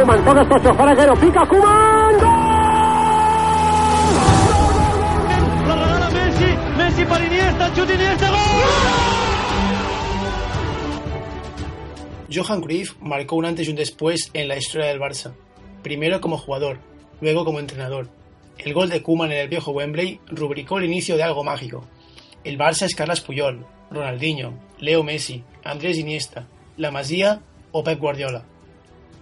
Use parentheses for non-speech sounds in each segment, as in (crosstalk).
Kuman, todo esto chofereguero, pica Kuman. La regala Messi, Messi per Iniesta, xut Iniesta, gol! Johan Cruyff marcó un antes y un después en la historia del Barça. Primero como jugador, luego como entrenador. El gol de Koeman en el viejo Wembley rubricó el inicio de algo mágico. El Barça es Carlas Puyol, Ronaldinho, Leo Messi, Andrés Iniesta, La Masía o Pep Guardiola.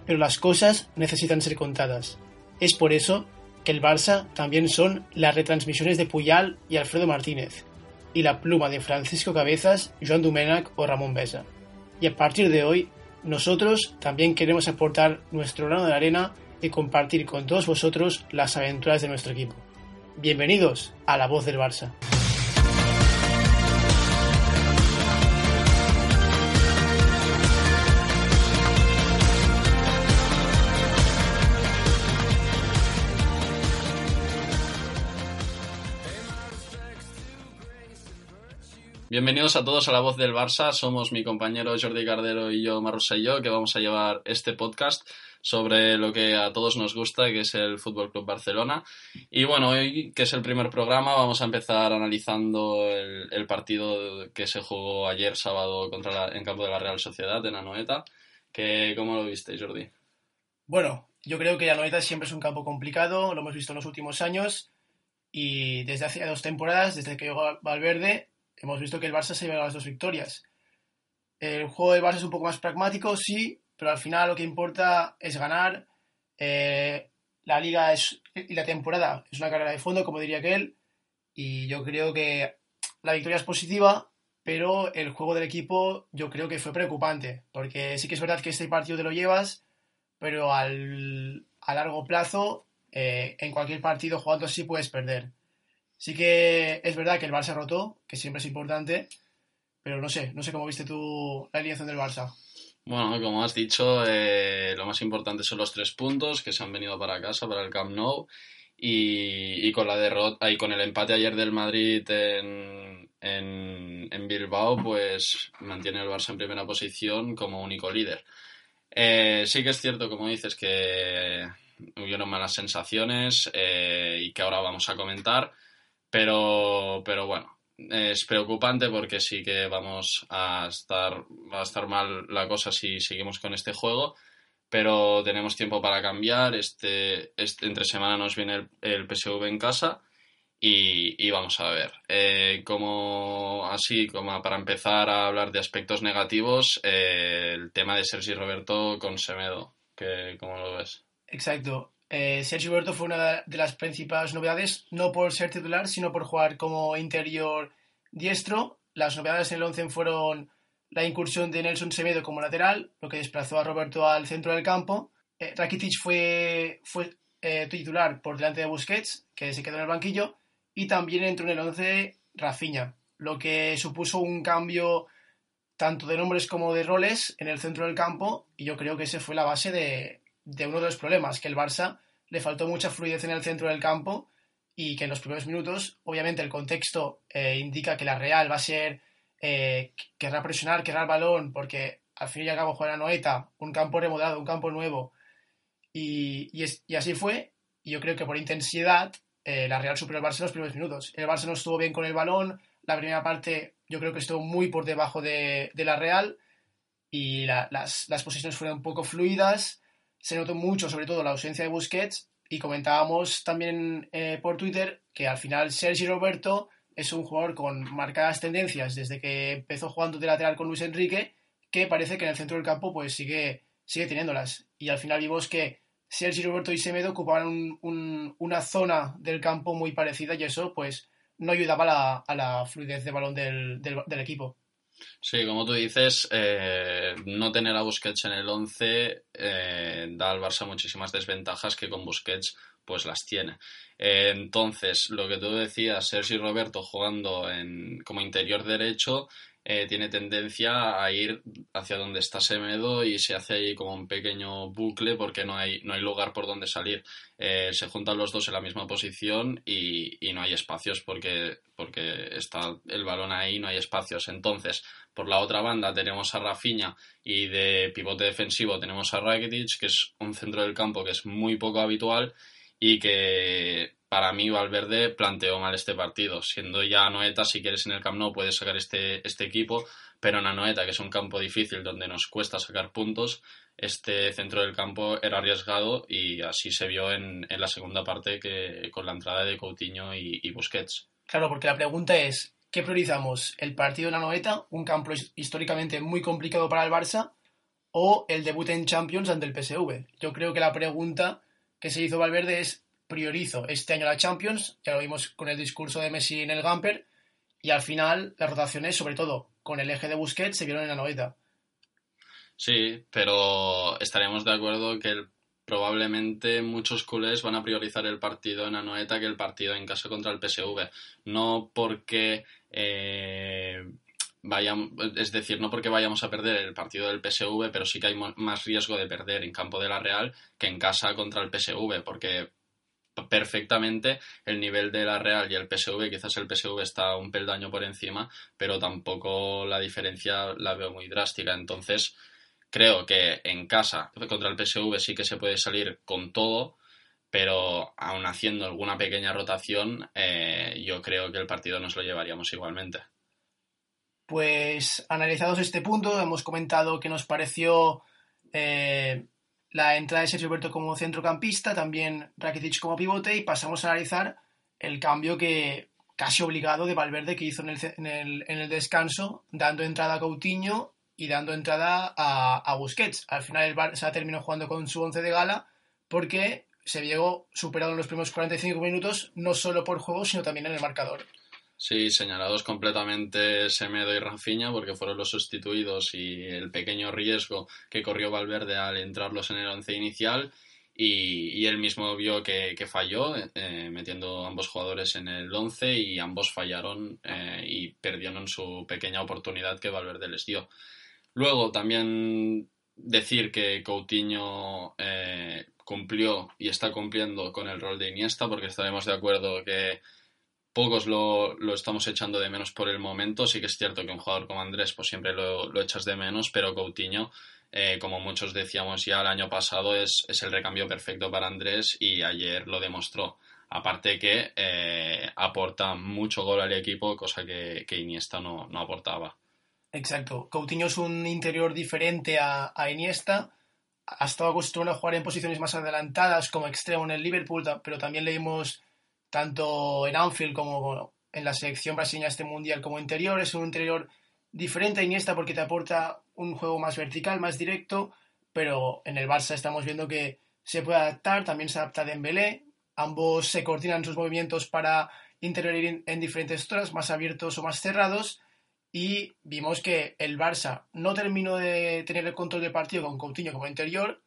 Pero las cosas necesitan ser contadas. Es por eso que el Barça también son las retransmisiones de Puyal y Alfredo Martínez, y la pluma de Francisco Cabezas, Joan Domènech o Ramón Besa. Y a partir de hoy, nosotros también queremos aportar nuestro grano de arena y compartir con todos vosotros las aventuras de nuestro equipo. Bienvenidos a La Voz del Barça. Bienvenidos a todos a La Voz del Barça. Somos mi compañero Jordi Cardero y yo, Marrosa y yo, que vamos a llevar este podcast sobre lo que a todos nos gusta, que es el Fútbol Club Barcelona. Y bueno, hoy, que es el primer programa, vamos a empezar analizando el, el partido que se jugó ayer sábado contra la, en campo de la Real Sociedad, en Anoeta. Que, ¿Cómo lo viste, Jordi? Bueno, yo creo que Anoeta siempre es un campo complicado, lo hemos visto en los últimos años y desde hace dos temporadas, desde que llegó Valverde, hemos visto que el Barça se lleva las dos victorias. El juego del Barça es un poco más pragmático, sí, pero al final lo que importa es ganar. Eh, la liga es, y la temporada es una carrera de fondo, como diría aquel, y yo creo que la victoria es positiva, pero el juego del equipo yo creo que fue preocupante, porque sí que es verdad que este partido te lo llevas, pero al, a largo plazo, eh, en cualquier partido jugando así puedes perder. Sí que es verdad que el Barça rotó, que siempre es importante, pero no sé, no sé cómo viste tú la alineación del Barça. Bueno, como has dicho, eh, lo más importante son los tres puntos que se han venido para casa, para el Camp Nou, y, y con la derrota y con el empate ayer del Madrid en, en, en, Bilbao, pues mantiene el Barça en primera posición como único líder. Eh, sí que es cierto, como dices, que hubieron malas sensaciones eh, y que ahora vamos a comentar. Pero, pero bueno, es preocupante porque sí que vamos a estar, va a estar mal la cosa si seguimos con este juego, pero tenemos tiempo para cambiar. Este, este entre semana nos viene el, PSV en casa y, y vamos a ver. Eh, como así, como para empezar a hablar de aspectos negativos, eh, el tema de Sergi Roberto con Semedo, que, ¿cómo lo ves? Exacto. Eh, Sergio Roberto fue una de las principales novedades, no por ser titular, sino por jugar como interior diestro. Las novedades en el 11 fueron la incursión de Nelson Semedo como lateral, lo que desplazó a Roberto al centro del campo. Eh, Rakitic fue, fue eh, titular por delante de Busquets, que se quedó en el banquillo, y también entró en el 11 Rafinha, lo que supuso un cambio tanto de nombres como de roles en el centro del campo, y yo creo que esa fue la base de, de uno de los problemas, que el Barça le faltó mucha fluidez en el centro del campo y que en los primeros minutos, obviamente el contexto eh, indica que la Real va a ser, eh, querrá presionar, querrá el balón, porque al fin y al cabo juega Noeta, un campo remodelado, un campo nuevo, y, y, así fue, y yo creo que por intensidad eh, la Real superó al Barça en los primeros minutos. El Barça no estuvo bien con el balón, la primera parte yo creo que estuvo muy por debajo de, de la Real, y la, las, las posiciones fueron un poco fluidas, se notó mucho, sobre todo, la ausencia de Busquets y comentábamos también eh, por Twitter que al final Sergi Roberto es un jugador con marcadas tendencias desde que empezó jugando de lateral con Luis Enrique, que parece que en el centro del campo pues sigue, sigue teniéndolas. Y al final vimos que Sergi Roberto y Semedo ocupaban un, un, una zona del campo muy parecida y eso pues no ayudaba a la, a la fluidez de balón del, del equipo. Sí, como tú dices, eh, no tener a Busquets en el 11 eh, da al Barça muchísimas desventajas que con Busquets pues las tiene. Eh, entonces, lo que tú decías, Sergi Roberto jugando en, como interior derecho, eh, tiene tendencia a ir hacia donde está Semedo y se hace ahí como un pequeño bucle porque no hay, no hay lugar por donde salir. Eh, se juntan los dos en la misma posición y, no hay espacios porque, porque está el balón ahí, no hay espacios. Entonces, por la otra banda tenemos a Rafinha y de pivote defensivo tenemos a Rakitic, que es un centro del campo que es muy poco habitual y que para mí Valverde planteó mal este partido. Siendo ya Noeta, si quieres en el Camp Nou puedes sacar este, este equipo, pero en Anoeta, que es un campo difícil donde nos cuesta sacar puntos, este centro del campo era arriesgado y así se vio en, la segunda parte que, con la entrada de Coutinho y, Busquets. Claro, porque la pregunta es, ¿qué priorizamos? ¿El partido en Anoeta, un campo históricamente muy complicado para el Barça, o el debut en Champions ante el PSV? Yo creo que la pregunta que se hizo Valverde es priorizo este año la Champions, ya lo vimos con el discurso de Messi en el Gamper, y al final las rotaciones, sobre todo con el eje de Busquets, se vieron en la noveta. Sí, pero estaremos de acuerdo que probablemente muchos culés van a priorizar el partido en Anoeta que el partido en casa contra el PSV. No porque eh, vayamos, es decir, no porque vayamos a perder el partido del PSV, pero sí que hay más riesgo de perder en campo de la Real que en casa contra el PSV, porque perfectamente el nivel de la Real y el PSV, quizás el PSV está un peldaño por encima, pero tampoco la diferencia la veo muy drástica. Entonces, creo que en casa contra el PSV sí que se puede salir con todo, pero aún haciendo alguna pequeña rotación, eh, yo creo que el partido nos lo llevaríamos igualmente. Pues analizados este punto, hemos comentado que nos pareció eh, la entrada de Sergio Roberto como centrocampista, también Rakitic como pivote y pasamos a analizar el cambio que casi obligado de Valverde que hizo en el, en el, descanso, dando entrada a Coutinho y dando entrada a, Busquets. Al final el Barça terminó jugando con su once de gala porque se vio superado en los primeros 45 minutos, no solo por juego, sino también en el marcador. Sí, señalados completamente Semedo y Rafinha porque fueron los sustituidos y el pequeño riesgo que corrió Valverde al entrarlos en el once inicial y, él mismo vio que, falló eh, metiendo ambos jugadores en el once y ambos fallaron eh, y perdieron su pequeña oportunidad que Valverde les dio. Luego también decir que Coutinho eh, cumplió y está cumpliendo con el rol de Iniesta porque estaremos de acuerdo que pocos lo, estamos echando de menos por el momento. Sí que es cierto que un jugador como Andrés pues siempre lo, echas de menos, pero Coutinho, eh, como muchos decíamos ya el año pasado, es, el recambio perfecto para Andrés y ayer lo demostró. Aparte que eh, aporta mucho gol al equipo, cosa que, Iniesta no, aportaba. Exacto. Coutinho es un interior diferente a, Iniesta. Ha estado acostumbrado a jugar en posiciones más adelantadas como extremo en el Liverpool, pero también leímos tanto en Anfield como en la selección brasileña este mundial como interior. Es un interior diferente a Iniesta porque te aporta un juego más vertical, más directo, pero en el Barça estamos viendo que se puede adaptar, también se adapta Dembélé, ambos se coordinan sus movimientos para intervenir en diferentes zonas, más abiertos o más cerrados, y vimos que el Barça no terminó de tener el control del partido con Coutinho como interior,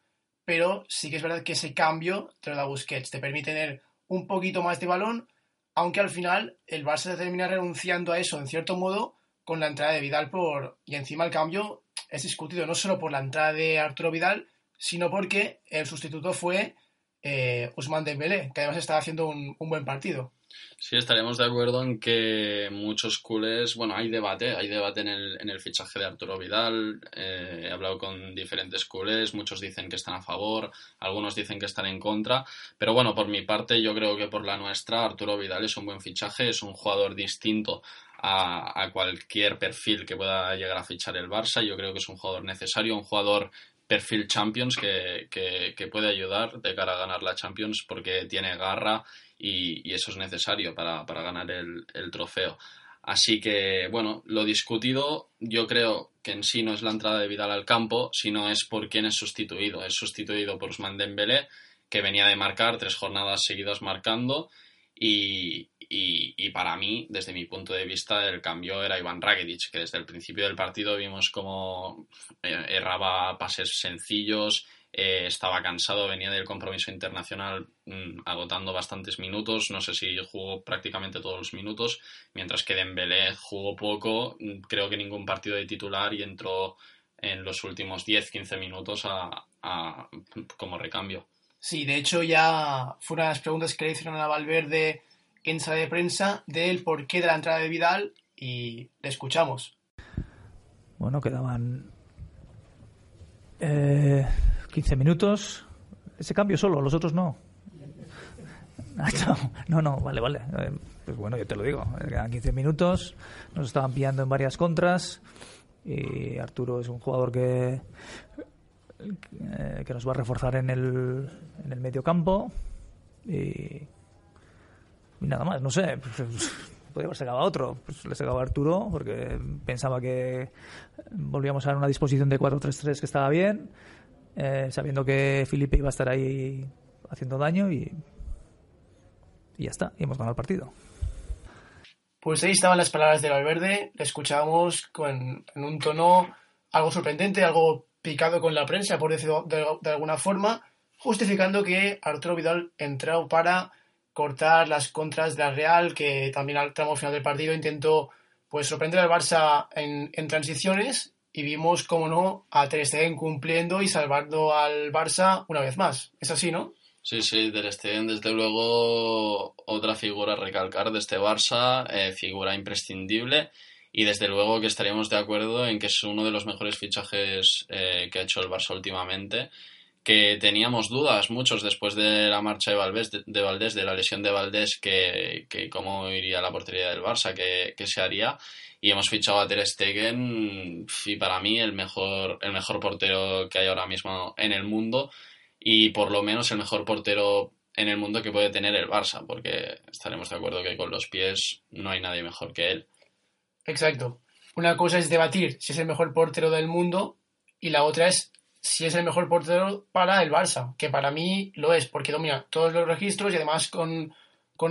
pero sí que es verdad que ese cambio te lo da Busquets, te permite tener un poquito más de balón, aunque al final el Barça termina renunciando a eso en cierto modo con la entrada de Vidal por y encima el cambio es discutido no solo por la entrada de Arturo Vidal, sino porque el sustituto fue eh, Usman Dembélé, que además estaba haciendo un buen partido. Sí, estaremos de acuerdo en que muchos culés, bueno, hay debate, hay debate en el, fichaje de Arturo Vidal, eh, he hablado con diferentes culés, muchos dicen que están a favor, algunos dicen que están en contra, pero bueno, por mi parte yo creo que por la nuestra Arturo Vidal es un buen fichaje, es un jugador distinto a cualquier perfil que pueda llegar a fichar el Barça, yo creo que es un jugador necesario, un jugador perfil Champions que, que, puede ayudar de cara a ganar la Champions porque tiene garra y, eso es necesario para, ganar el, trofeo. Así que, bueno, lo discutido yo creo que en sí no es la entrada de Vidal al campo, sino es por quién es sustituido. Es sustituido por Usman Dembélé, que venía de marcar tres jornadas seguidas marcando y, y, para mí, desde mi punto de vista, el cambio era Iván Rakitic, que desde el principio del partido vimos como eh, erraba pases sencillos, eh, estaba cansado, venía del compromiso internacional mm, agotando bastantes minutos, no sé si jugó prácticamente todos los minutos, mientras que Dembélé jugó poco, mm, creo que ningún partido de titular y entró en los últimos 10-15 minutos a, como recambio. Sí, de hecho ya fue una de las preguntas que le hicieron a Valverde en sala de prensa del porqué de la entrada de Vidal y le escuchamos. Bueno, quedaban eh, 15 minutos. Ese cambio solo, los otros (laughs) no. No, no, vale, vale. Eh, pues bueno, yo te lo digo. Quedan 15 minutos. Nos estaban pillando en varias contras. Y Arturo es un jugador que, que nos va a reforzar en el, en el medio campo. Y, nada más, no sé. (laughs) Podría haber sacado a otro. Pues le sacaba a Arturo porque pensaba que volvíamos a una disposición de 4-3-3 que estaba bien. Eh, sabiendo que Felipe iba a estar ahí haciendo daño y, y ya está, y hemos ganado el partido. Pues ahí estaban las palabras de Valverde, le escuchábamos con, en un tono algo sorprendente, algo picado con la prensa, por decirlo de, alguna forma, justificando que Arturo Vidal entró para cortar las contras de la Real, que también al tramo final del partido intentó pues sorprender al Barça en, transiciones y vimos, como no, a Ter Stegen cumpliendo y salvando al Barça una vez más. Es así, ¿no? Sí, sí, Ter Stegen, desde luego, otra figura a recalcar de este Barça, eh, figura imprescindible. Y desde luego que estaríamos de acuerdo en que es uno de los mejores fichajes eh, que ha hecho el Barça últimamente. Que teníamos dudas, muchos, después de la marcha de Valdés, de, Valdés, de la lesión de Valdés, que, que cómo iría la portería del Barça, que, que se haría y hemos fichado a Ter Stegen y para mí el mejor, el mejor portero que hay ahora mismo en el mundo y por lo menos el mejor portero en el mundo que puede tener el Barça, porque estaremos de acuerdo que con los pies no hay nadie mejor que él. Exacto. Una cosa es debatir si es el mejor portero del mundo y la otra es si es el mejor portero para el Barça, que para mí lo es, porque domina todos los registros y además con,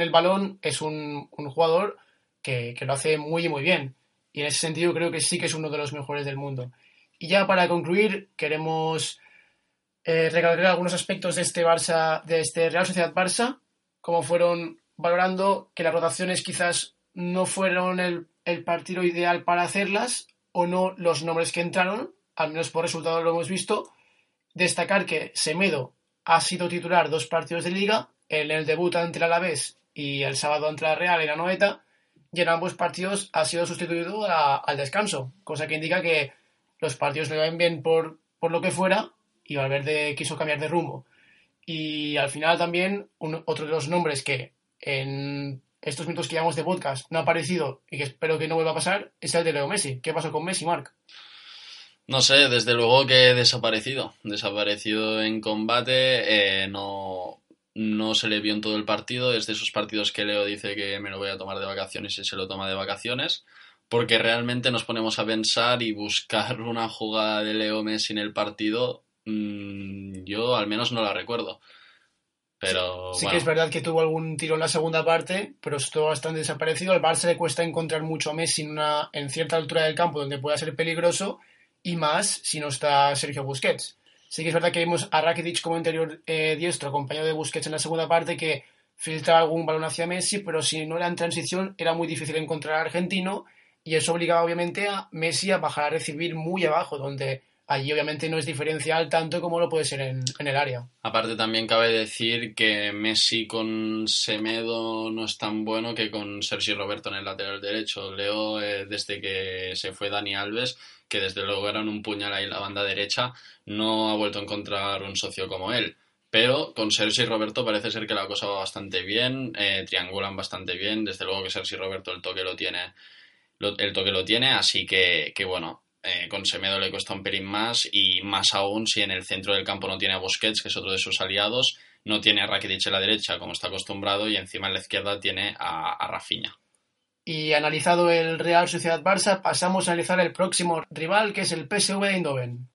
el balón es un, jugador que, que, lo hace muy, muy bien. Y en ese sentido creo que sí que es uno de los mejores del mundo. Y ya para concluir, queremos eh, recalcar algunos aspectos de este Barça, de este Real Sociedad Barça, como fueron valorando que las rotaciones quizás no fueron el, el partido ideal para hacerlas, o no los nombres que entraron, al menos por resultado lo hemos visto. Destacar que Semedo ha sido titular dos partidos de liga, en el debut ante el Alavés y el sábado ante la Real en la Noeta, y en ambos partidos ha sido sustituido al descanso, cosa que indica que los partidos le van bien por, por lo que fuera y Valverde quiso cambiar de rumbo. Y al final también otro de los nombres que en estos minutos que llevamos de podcast no ha aparecido y que espero que no vuelva a pasar es el de Leo Messi. ¿Qué pasó con Messi, Marc? No sé, desde luego que desaparecido. Desaparecido en combate. Eh, no, no se le vio en todo el partido. Es de esos partidos que Leo dice que me lo voy a tomar de vacaciones y se lo toma de vacaciones. Porque realmente nos ponemos a pensar y buscar una jugada de Leo Messi en el partido. Mm, yo al menos no la recuerdo. Pero, sí, que es verdad que tuvo algún tiro en la segunda parte, pero estuvo bastante desaparecido. Al Barça le cuesta encontrar mucho a Messi en, una, en cierta altura del campo donde pueda ser peligroso y más si no está Sergio Busquets. Sí que es verdad que vimos a Rakitic como interior eh, diestro, acompañado de Busquets en la segunda parte, que filtraba algún balón hacia Messi, pero si no era en transición era muy difícil encontrar al argentino y eso obligaba obviamente a Messi a bajar a recibir muy abajo, donde allí obviamente no es diferencial tanto como lo puede ser en, el área. Aparte también cabe decir que Messi con Semedo no es tan bueno que con Sergio Roberto en el lateral derecho. Leo, eh, desde que se fue Dani Alves, que desde luego eran un puñal ahí en la banda derecha, no ha vuelto a encontrar un socio como él. Pero con Sergio y Roberto parece ser que la cosa va bastante bien, eh, triangulan bastante bien, desde luego que Sergio Roberto el toque lo tiene, el toque lo tiene, así que, que bueno, eh, con Semedo le cuesta un pelín más y más aún si en el centro del campo no tiene a Busquets, que es otro de sus aliados, no tiene a Rakitic en la derecha como está acostumbrado y encima en la izquierda tiene a, a Rafinha. Y analizado el Real Sociedad Barça, pasamos a analizar el próximo rival que es el PSV Eindhoven.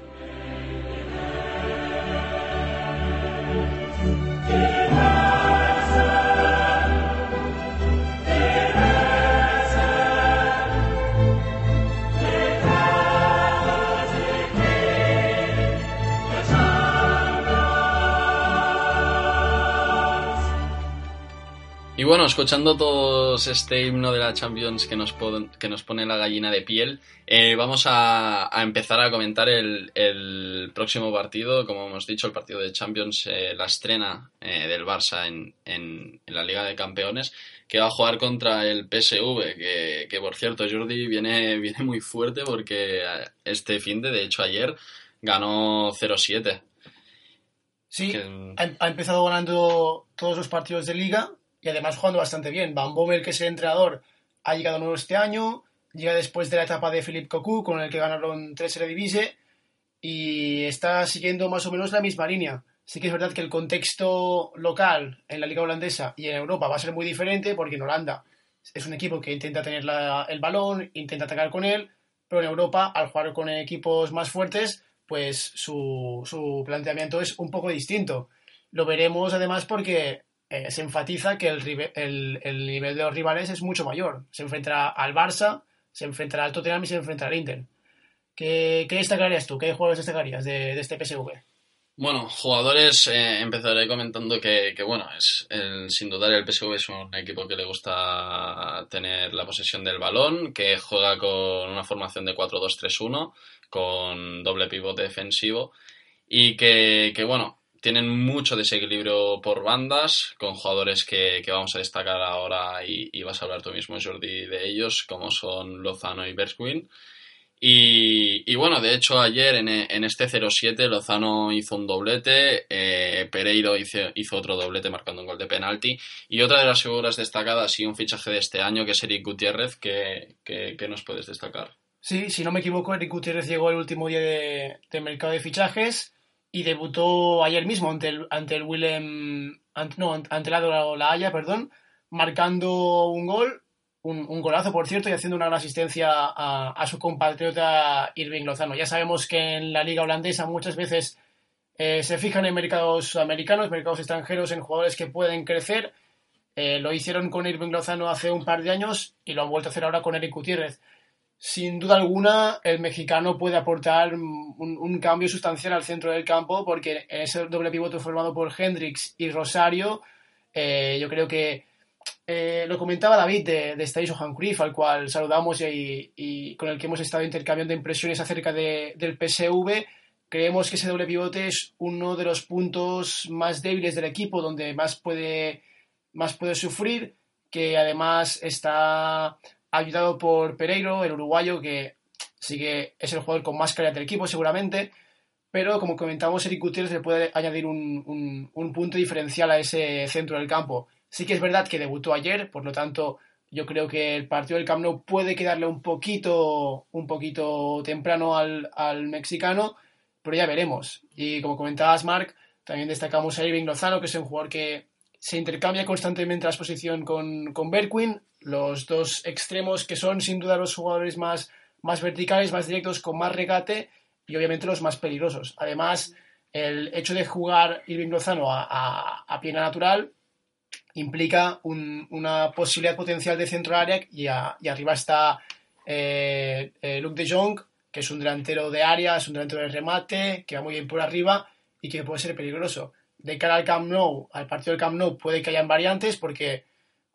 Bueno, escuchando todos este himno de la Champions que nos, que nos pone la gallina de piel, eh, vamos a, empezar a comentar el, próximo partido. Como hemos dicho, el partido de Champions, eh, la estrena eh, del Barça en, en, la Liga de Campeones, que va a jugar contra el PSV, que, que por cierto, Jordi viene, (laughs) viene muy fuerte porque este fin de, de hecho ayer, ganó 0-7. Sí, ha, empezado ganando todos los partidos de liga y además jugando bastante bien. Van Bommel, que es el entrenador, ha llegado nuevo este año, llega después de la etapa de Philippe Cocu, con el que ganaron tres Eredivisie, y está siguiendo más o menos la misma línea. Sí que es verdad que el contexto local en la liga holandesa y en Europa va a ser muy diferente, porque en Holanda es un equipo que intenta tener el balón, intenta atacar con él, pero en Europa, al jugar con equipos más fuertes, pues su, su planteamiento es un poco distinto. Lo veremos además porque eh, se enfatiza que el, el, el, nivel de los rivales es mucho mayor. Se enfrentará al Barça, se enfrentará al Tottenham y se enfrentará al Inter. ¿Qué, destacarías tú? ¿Qué jugadores destacarías de, este PSV? Bueno, jugadores, eh, empezaré comentando que, que bueno, es el, sin dudar el PSV es un equipo que le gusta tener la posesión del balón, que juega con una formación de 4-2-3-1 con doble pivote defensivo y que, bueno, tienen mucho desequilibrio por bandas, con jugadores que, vamos a destacar ahora y, vas a hablar tú mismo, Jordi, de ellos, como son Lozano y Bergwijn. Y, bueno, de hecho ayer en, en este 0-7 Lozano hizo un doblete, eh, Pereiro hizo, hizo, otro doblete marcando un gol de penalti y otra de las figuras destacadas y un fichaje de este año que es Eric Gutiérrez, que, que nos puedes destacar. Sí, si no me equivoco, Eric Gutiérrez llegó el último día de, mercado de fichajes y debutó ayer mismo ante el, ante el Willem, no, ante la, la Haya, perdón, marcando un gol, un, golazo por cierto, y haciendo una gran asistencia a, su compatriota Irving Lozano. Ya sabemos que en la liga holandesa muchas veces eh, se fijan en mercados americanos, mercados extranjeros, en jugadores que pueden crecer. Eh, lo hicieron con Irving Lozano hace un par de años y lo han vuelto a hacer ahora con Eric Gutiérrez sin duda alguna, el mexicano puede aportar un, cambio sustancial al centro del campo porque ese doble pivote formado por Hendrix y Rosario, eh, yo creo que eh, lo comentaba David de, de Station al cual saludamos y, con el que hemos estado intercambiando impresiones acerca del PSV. Creemos que ese doble pivote es uno de los puntos más débiles del equipo, donde más puede, más puede sufrir, que además está ayudado por Pereiro, el uruguayo, que sigue, es el jugador con más calidad del equipo seguramente, pero como comentamos, Eric Gutiérrez le puede añadir un, punto diferencial a ese centro del campo. Sí que es verdad que debutó ayer, por lo tanto, yo creo que el partido del Camp Nou puede quedarle un poquito, un poquito temprano al, mexicano, pero ya veremos. Y como comentabas, Mark, también destacamos a Irving Lozano, que es un jugador que se intercambia constantemente la exposición con, con Berquin, los dos extremos que son sin duda los jugadores más, más verticales, más directos, con más regate y obviamente los más peligrosos. Además, el hecho de jugar Irving Lozano a, a, a natural implica una posibilidad potencial de centro área y, arriba está eh, eh, de Jong, que es un delantero de área, es un delantero de remate, que va muy bien por arriba y que puede ser peligroso de cara al Camp Nou, al partido del Camp Nou, puede que hayan variantes porque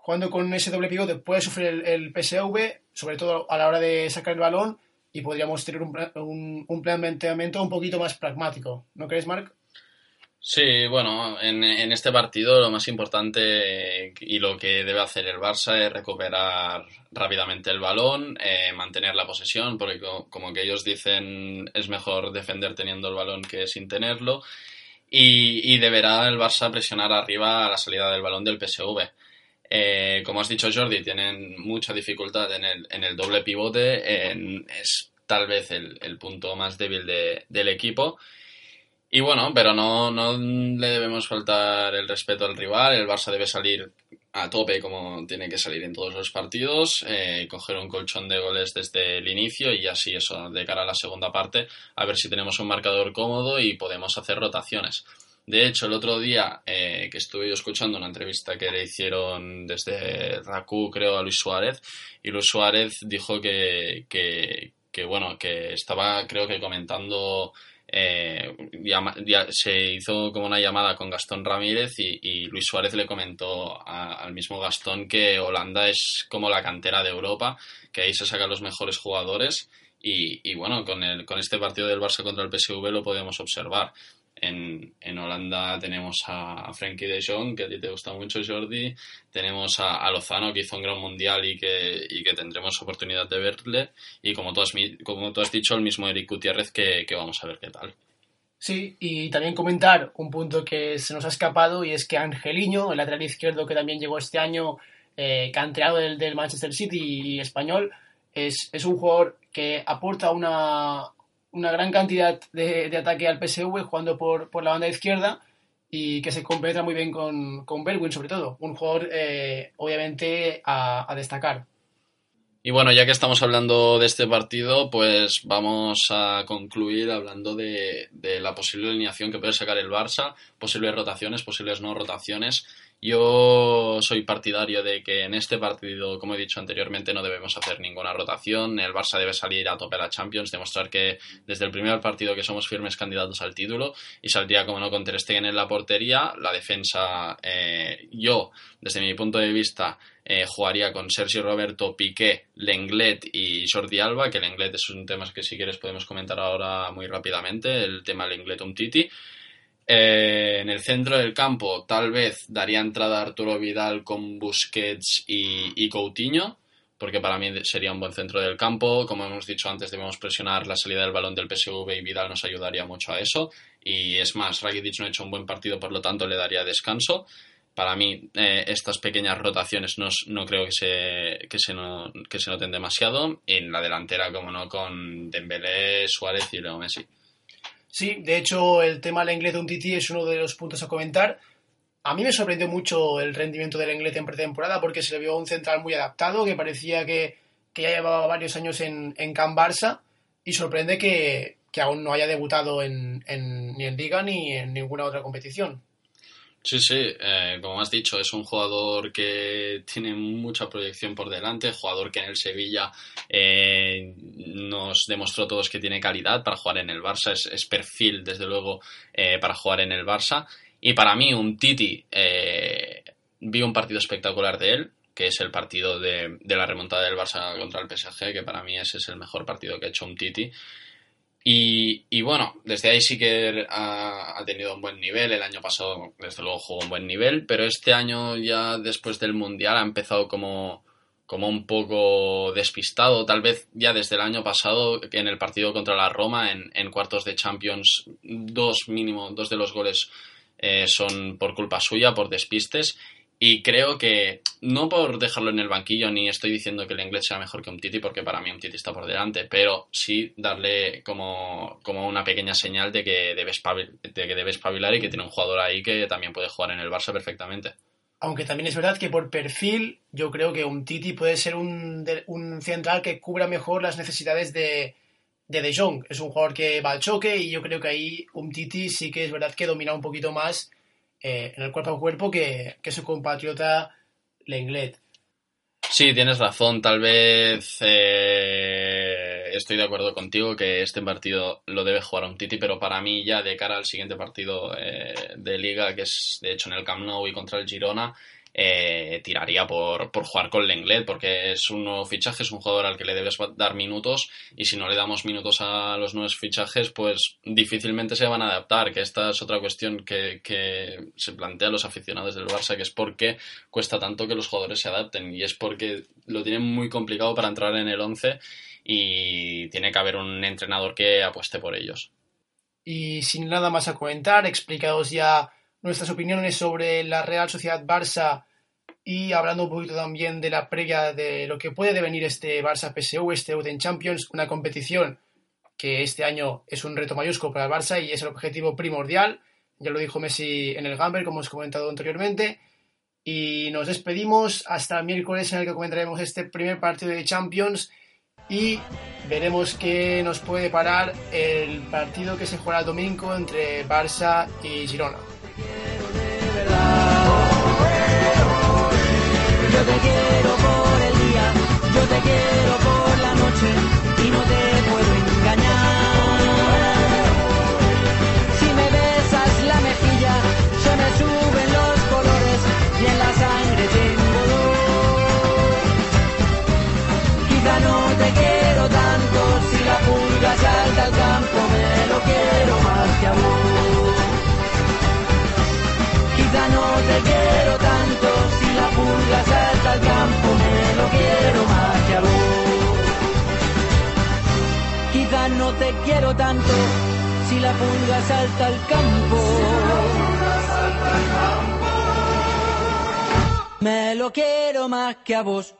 jugando con ese doble pivote puede sufrir el, PSV, sobre todo a la hora de sacar el balón, y podríamos tener un, un, planteamiento un poquito más pragmático. ¿No crees, Marc? Sí, bueno, en, este partido lo más importante y lo que debe hacer el Barça es recuperar rápidamente el balón, eh, mantener la posesión, porque como que ellos dicen es mejor defender teniendo el balón que sin tenerlo y, deberá el Barça presionar arriba a la salida del balón del PSV. Eh, como has dicho Jordi, tienen mucha dificultad en el, en el doble pivote, es tal vez el, punto más débil del equipo. Y bueno, pero no, no le debemos faltar el respeto al rival, el Barça debe salir a tope como tiene que salir en todos los partidos, eh, coger un colchón de goles desde el inicio y así eso, de cara a la segunda parte, a ver si tenemos un marcador cómodo y podemos hacer rotaciones. De hecho, el otro día eh, que estuve yo escuchando una entrevista que le hicieron desde RACU, creo, a Luis Suárez, y Luis Suárez dijo que, que, que bueno, que estaba, creo que comentando eh, se hizo como una llamada con Gastón Ramírez y, Luis Suárez le comentó al mismo Gastón que Holanda es como la cantera de Europa, que ahí se sacan los mejores jugadores y, bueno, con, el, con este partido del Barça contra el PSV lo podemos observar. En, Holanda tenemos a, Frankie de Jong, que a ti te gusta mucho, Jordi. Tenemos a, Lozano, que hizo un gran mundial y que, y que tendremos oportunidad de verle. Y como tú has, como tú has dicho, el mismo Eric Gutiérrez, que, que vamos a ver qué tal. Sí, y también comentar un punto que se nos ha escapado y es que Angeliño, el lateral izquierdo que también llegó este año, eh, canteado del, del Manchester City y español, es, es un jugador que aporta una, una gran cantidad de, de, ataque al PSV jugando por, por, la banda izquierda y que se completa muy bien con, con Berwin sobre todo, un jugador eh, obviamente a, a, destacar. Y bueno, ya que estamos hablando de este partido, pues vamos a concluir hablando de, de la posible alineación que puede sacar el Barça, posibles rotaciones, posibles no rotaciones yo soy partidario de que en este partido, como he dicho anteriormente, no debemos hacer ninguna rotación. El Barça debe salir a tope a la Champions, demostrar que desde el primer partido que somos firmes candidatos al título y saldría, como no, con Ter Stegen en la portería. La defensa, eh, yo, desde mi punto de vista, eh, jugaría con Sergio Roberto, Piqué, Lenglet y Jordi Alba, que Lenglet es un tema que si quieres podemos comentar ahora muy rápidamente, el tema Lenglet-Umtiti. Eh, en el centro del campo, tal vez daría entrada a Arturo Vidal con Busquets y, Coutinho, porque para mí sería un buen centro del campo. Como hemos dicho antes, debemos presionar la salida del balón del PSV y Vidal nos ayudaría mucho a eso. Y es más, Rakitic no ha hecho un buen partido, por lo tanto le daría descanso. Para mí, eh, estas pequeñas rotaciones no, no creo que se, que, se no, que se noten demasiado. En la delantera, como no, con Dembélé, Suárez y Leo Messi. Sí, de hecho, el tema del inglés de un Titi es uno de los puntos a comentar. A mí me sorprendió mucho el rendimiento del inglés en pretemporada porque se le vio un central muy adaptado, que parecía que, ya llevaba varios años en, en Can Barça y sorprende que, aún no haya debutado en, ni en Liga ni en ninguna otra competición. Sí, sí, eh, como has dicho, es un jugador que tiene mucha proyección por delante, jugador que en el Sevilla eh, nos demostró todos que tiene calidad para jugar en el Barça, es, perfil desde luego eh, para jugar en el Barça. Y para mí, un Titi, vi un partido espectacular de él, que es el partido de, de, la remontada del Barça contra el PSG, que para mí ese es el mejor partido que ha hecho un Titi. Y, bueno, desde ahí sí que ha, tenido un buen nivel. El año pasado, desde luego, jugó un buen nivel, pero este año, ya después del Mundial, ha empezado como, como un poco despistado. Tal vez ya desde el año pasado, en el partido contra la Roma, en, en cuartos de Champions, dos mínimo, dos de los goles eh, son por culpa suya, por despistes. Y creo que, no por dejarlo en el banquillo, ni estoy diciendo que el inglés sea mejor que un Titi, porque para mí un Titi está por delante, pero sí darle como, como una pequeña señal de que, debe de que debe espabilar y que tiene un jugador ahí que también puede jugar en el Barça perfectamente. Aunque también es verdad que por perfil, yo creo que un Titi puede ser un, un central que cubra mejor las necesidades de, de De Jong. Es un jugador que va al choque y yo creo que ahí un Titi sí que es verdad que domina un poquito más eh, en el cuerpo a cuerpo que, su compatriota Lenglet. Sí, tienes razón. Tal vez eh, estoy de acuerdo contigo que este partido lo debe jugar un Titi, pero para mí ya de cara al siguiente partido eh, de liga, que es de hecho en el Camp Nou y contra el Girona, eh, tiraría por, por, jugar con Lenglet, porque es un nuevo fichaje, es un jugador al que le debes dar minutos y si no le damos minutos a los nuevos fichajes, pues difícilmente se van a adaptar, que esta es otra cuestión que, que se plantea a los aficionados del Barça, que es por qué cuesta tanto que los jugadores se adapten y es porque lo tienen muy complicado para entrar en el 11 y tiene que haber un entrenador que apueste por ellos. Y sin nada más a comentar, explicados ya nuestras opiniones sobre la Real Sociedad Barça y hablando un poquito también de la previa de lo que puede devenir este Barça PSU, este Uden Champions, una competición que este año es un reto mayúsculo para el Barça y es el objetivo primordial. Ya lo dijo Messi en el Gamber, como os he comentado anteriormente. Y nos despedimos hasta el miércoles en el que comentaremos este primer partido de Champions y veremos qué nos puede parar el partido que se juega el domingo entre Barça y Girona. Yo te quiero que a vos.